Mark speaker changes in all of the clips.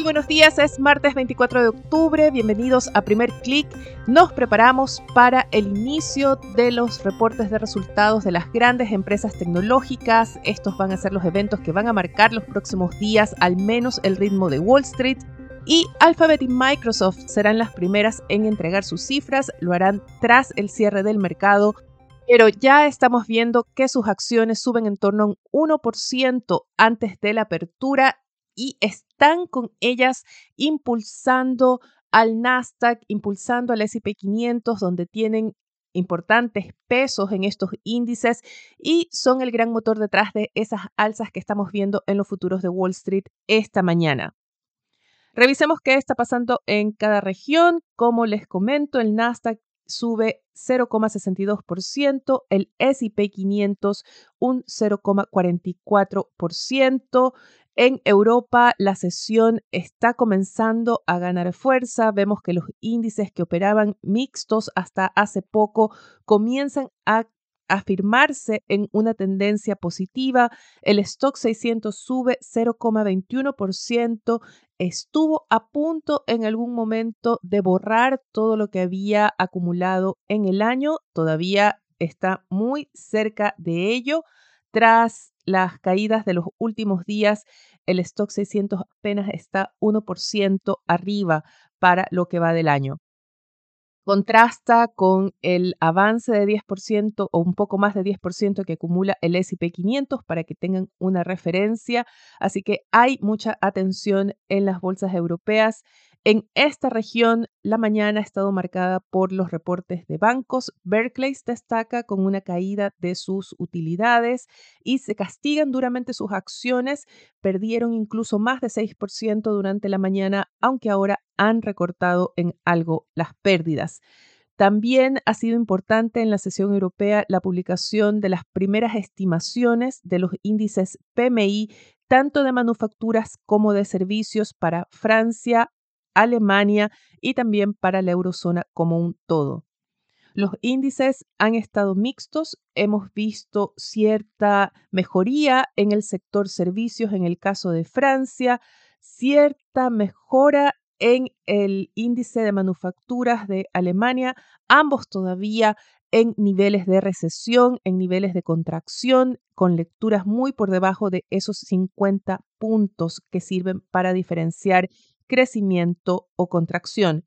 Speaker 1: Muy buenos días, es martes 24 de octubre, bienvenidos a Primer Click. Nos preparamos para el inicio de los reportes de resultados de las grandes empresas tecnológicas. Estos van a ser los eventos que van a marcar los próximos días, al menos el ritmo de Wall Street. Y Alphabet y Microsoft serán las primeras en entregar sus cifras, lo harán tras el cierre del mercado pero ya estamos viendo que sus acciones suben en torno a un 1% antes de la apertura y están con ellas impulsando al Nasdaq, impulsando al SP 500, donde tienen importantes pesos en estos índices y son el gran motor detrás de esas alzas que estamos viendo en los futuros de Wall Street esta mañana. Revisemos qué está pasando en cada región. Como les comento, el Nasdaq sube 0,62%, el S&P 500 un 0,44%, en Europa la sesión está comenzando a ganar fuerza. Vemos que los índices que operaban mixtos hasta hace poco comienzan a afirmarse en una tendencia positiva. El stock 600 sube 0,21%. Estuvo a punto en algún momento de borrar todo lo que había acumulado en el año. Todavía está muy cerca de ello. Tras las caídas de los últimos días, el stock 600 apenas está 1% arriba para lo que va del año. Contrasta con el avance de 10% o un poco más de 10% que acumula el SP 500 para que tengan una referencia. Así que hay mucha atención en las bolsas europeas en esta región, la mañana ha estado marcada por los reportes de bancos. Berkeley destaca con una caída de sus utilidades y se castigan duramente sus acciones. Perdieron incluso más de 6% durante la mañana, aunque ahora han recortado en algo las pérdidas. También ha sido importante en la sesión europea la publicación de las primeras estimaciones de los índices PMI, tanto de manufacturas como de servicios para Francia, Alemania y también para la eurozona como un todo. Los índices han estado mixtos, hemos visto cierta mejoría en el sector servicios en el caso de Francia, cierta mejora en el índice de manufacturas de Alemania, ambos todavía en niveles de recesión, en niveles de contracción, con lecturas muy por debajo de esos 50 puntos que sirven para diferenciar crecimiento o contracción.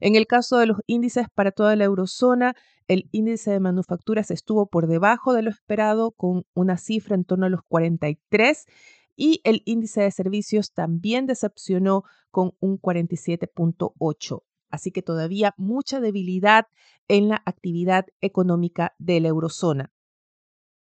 Speaker 1: En el caso de los índices para toda la eurozona, el índice de manufacturas estuvo por debajo de lo esperado con una cifra en torno a los 43 y el índice de servicios también decepcionó con un 47.8. Así que todavía mucha debilidad en la actividad económica de la eurozona.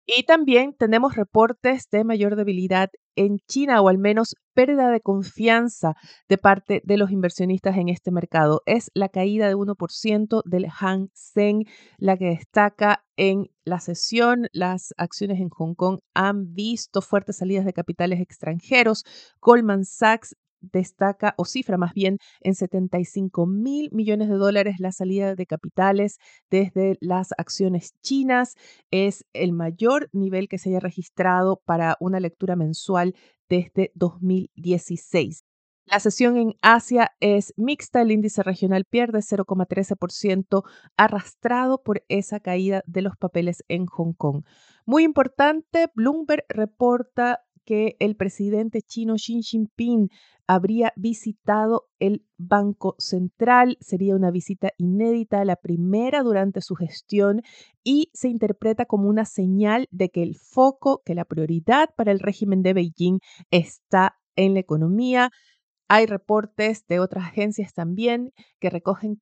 Speaker 1: Y también tenemos reportes de mayor debilidad en China o al menos pérdida de confianza de parte de los inversionistas en este mercado. Es la caída de 1% del Hang Seng la que destaca en la sesión. Las acciones en Hong Kong han visto fuertes salidas de capitales extranjeros. Goldman Sachs destaca o cifra más bien en 75 mil millones de dólares la salida de capitales desde las acciones chinas. Es el mayor nivel que se haya registrado para una lectura mensual desde 2016. La sesión en Asia es mixta, el índice regional pierde 0,13% arrastrado por esa caída de los papeles en Hong Kong. Muy importante, Bloomberg reporta que el presidente chino Xi Jinping habría visitado el Banco Central. Sería una visita inédita, la primera durante su gestión y se interpreta como una señal de que el foco, que la prioridad para el régimen de Beijing está en la economía. Hay reportes de otras agencias también que recogen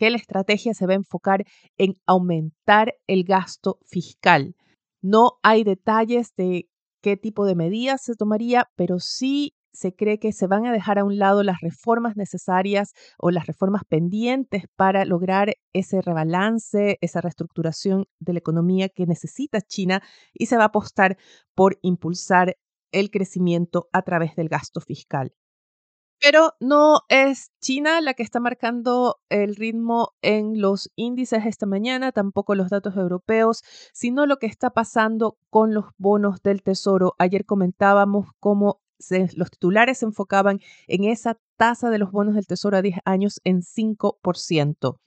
Speaker 1: que la estrategia se va a enfocar en aumentar el gasto fiscal. No hay detalles de qué tipo de medidas se tomaría, pero sí se cree que se van a dejar a un lado las reformas necesarias o las reformas pendientes para lograr ese rebalance, esa reestructuración de la economía que necesita China y se va a apostar por impulsar el crecimiento a través del gasto fiscal. Pero no es China la que está marcando el ritmo en los índices esta mañana, tampoco los datos europeos, sino lo que está pasando con los bonos del Tesoro. Ayer comentábamos cómo los titulares se enfocaban en esa tasa de los bonos del Tesoro a 10 años en 5%.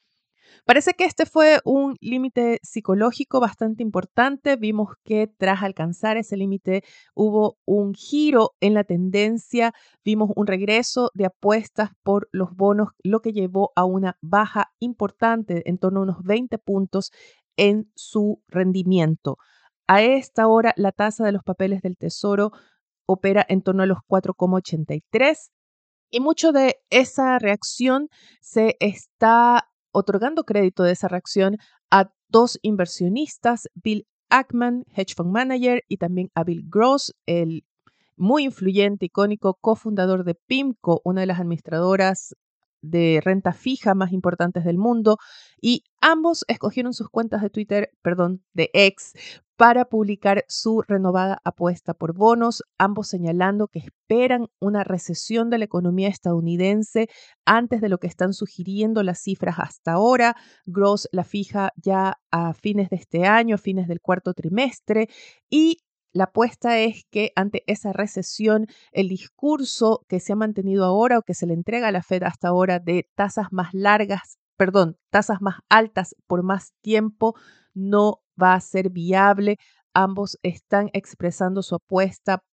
Speaker 1: Parece que este fue un límite psicológico bastante importante. Vimos que tras alcanzar ese límite hubo un giro en la tendencia, vimos un regreso de apuestas por los bonos, lo que llevó a una baja importante, en torno a unos 20 puntos en su rendimiento. A esta hora, la tasa de los papeles del Tesoro opera en torno a los 4,83 y mucho de esa reacción se está otorgando crédito de esa reacción a dos inversionistas, Bill Ackman, hedge fund manager, y también a Bill Gross, el muy influyente, icónico cofundador de PIMCO, una de las administradoras de renta fija más importantes del mundo y ambos escogieron sus cuentas de Twitter, perdón, de X, para publicar su renovada apuesta por bonos, ambos señalando que esperan una recesión de la economía estadounidense antes de lo que están sugiriendo las cifras hasta ahora. Gross la fija ya a fines de este año, a fines del cuarto trimestre, y la apuesta es que ante esa recesión, el discurso que se ha mantenido ahora o que se le entrega a la Fed hasta ahora de tasas más largas, perdón, tasas más altas por más tiempo, no va a ser viable. Ambos están expresando su apuesta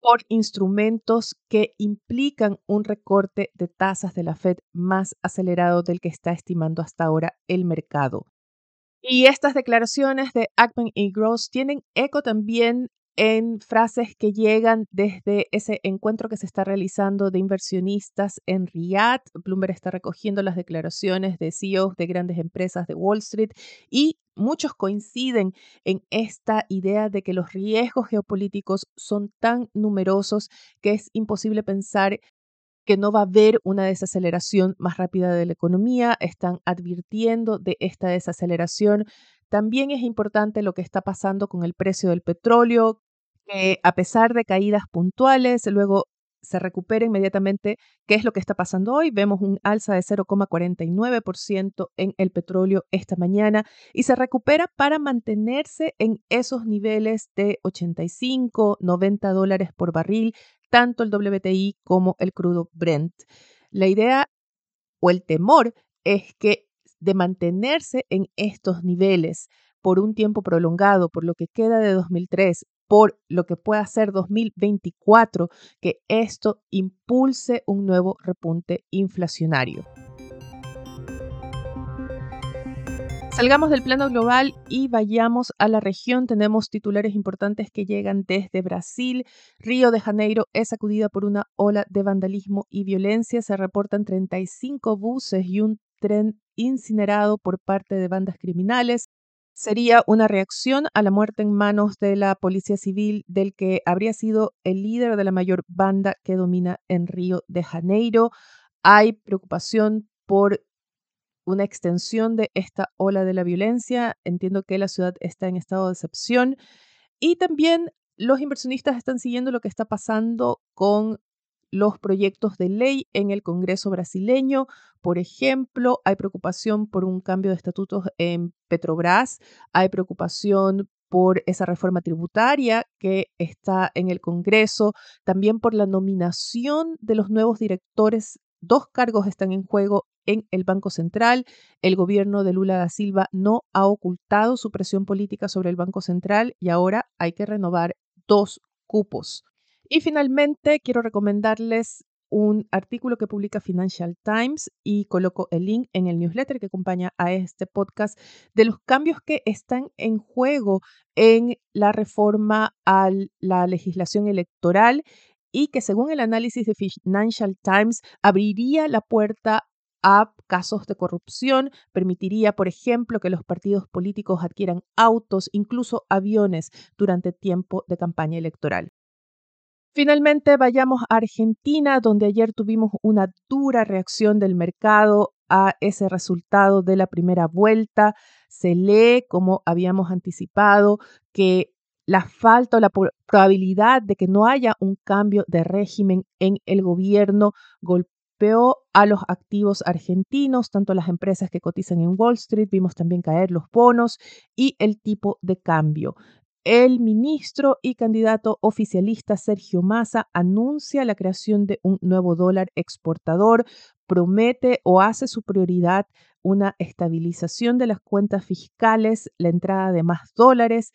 Speaker 1: por instrumentos que implican un recorte de tasas de la Fed más acelerado del que está estimando hasta ahora el mercado. Y estas declaraciones de Ackman y Gross tienen eco también en frases que llegan desde ese encuentro que se está realizando de inversionistas en Riyadh. Bloomberg está recogiendo las declaraciones de CEOs de grandes empresas de Wall Street y muchos coinciden en esta idea de que los riesgos geopolíticos son tan numerosos que es imposible pensar que no va a haber una desaceleración más rápida de la economía. Están advirtiendo de esta desaceleración también es importante lo que está pasando con el precio del petróleo, a pesar de caídas puntuales, luego se recupera inmediatamente. ¿Qué es lo que está pasando hoy? Vemos un alza de 0,49% en el petróleo esta mañana y se recupera para mantenerse en esos niveles de 85, 90 dólares por barril, tanto el WTI como el crudo Brent. La idea o el temor es que de mantenerse en estos niveles por un tiempo prolongado, por lo que queda de 2003, por lo que pueda ser 2024, que esto impulse un nuevo repunte inflacionario. Salgamos del plano global y vayamos a la región. Tenemos titulares importantes que llegan desde Brasil. Río de Janeiro es sacudida por una ola de vandalismo y violencia. Se reportan 35 buses y un tren incinerado por parte de bandas criminales. Sería una reacción a la muerte en manos de la policía civil del que habría sido el líder de la mayor banda que domina en Río de Janeiro. Hay preocupación por una extensión de esta ola de la violencia. Entiendo que la ciudad está en estado de excepción. Y también los inversionistas están siguiendo lo que está pasando con los proyectos de ley en el Congreso brasileño. Por ejemplo, hay preocupación por un cambio de estatutos en Petrobras, hay preocupación por esa reforma tributaria que está en el Congreso, también por la nominación de los nuevos directores. Dos cargos están en juego en el Banco Central. El gobierno de Lula da Silva no ha ocultado su presión política sobre el Banco Central y ahora hay que renovar dos cupos. Y finalmente, quiero recomendarles un artículo que publica Financial Times y coloco el link en el newsletter que acompaña a este podcast de los cambios que están en juego en la reforma a la legislación electoral y que según el análisis de Financial Times abriría la puerta a casos de corrupción, permitiría, por ejemplo, que los partidos políticos adquieran autos, incluso aviones, durante tiempo de campaña electoral. Finalmente, vayamos a Argentina, donde ayer tuvimos una dura reacción del mercado a ese resultado de la primera vuelta. Se lee, como habíamos anticipado, que la falta o la probabilidad de que no haya un cambio de régimen en el gobierno golpeó a los activos argentinos, tanto las empresas que cotizan en Wall Street, vimos también caer los bonos y el tipo de cambio. El ministro y candidato oficialista Sergio Massa anuncia la creación de un nuevo dólar exportador, promete o hace su prioridad una estabilización de las cuentas fiscales, la entrada de más dólares,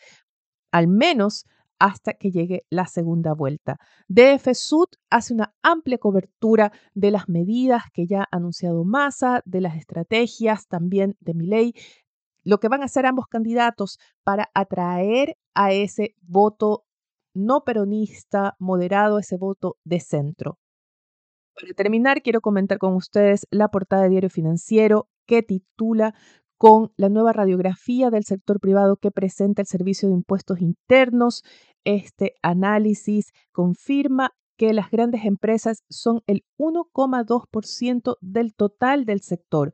Speaker 1: al menos hasta que llegue la segunda vuelta. DF Sud hace una amplia cobertura de las medidas que ya ha anunciado Massa, de las estrategias también de Milei, lo que van a hacer ambos candidatos para atraer a ese voto no peronista, moderado, ese voto de centro. Para terminar, quiero comentar con ustedes la portada de Diario Financiero que titula con la nueva radiografía del sector privado que presenta el Servicio de Impuestos Internos. Este análisis confirma que las grandes empresas son el 1,2% del total del sector,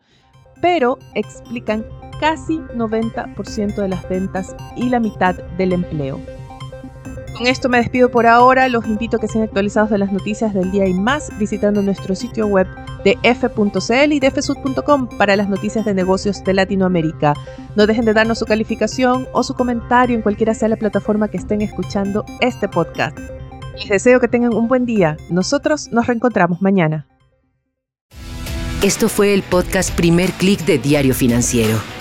Speaker 1: pero explican casi 90% de las ventas y la mitad del empleo. Con esto me despido por ahora, los invito a que sean actualizados de las noticias del día y más visitando nuestro sitio web de f.cl y de fsud.com para las noticias de negocios de Latinoamérica. No dejen de darnos su calificación o su comentario en cualquiera sea la plataforma que estén escuchando este podcast. Les deseo que tengan un buen día. Nosotros nos reencontramos mañana.
Speaker 2: Esto fue el podcast Primer Click de Diario Financiero.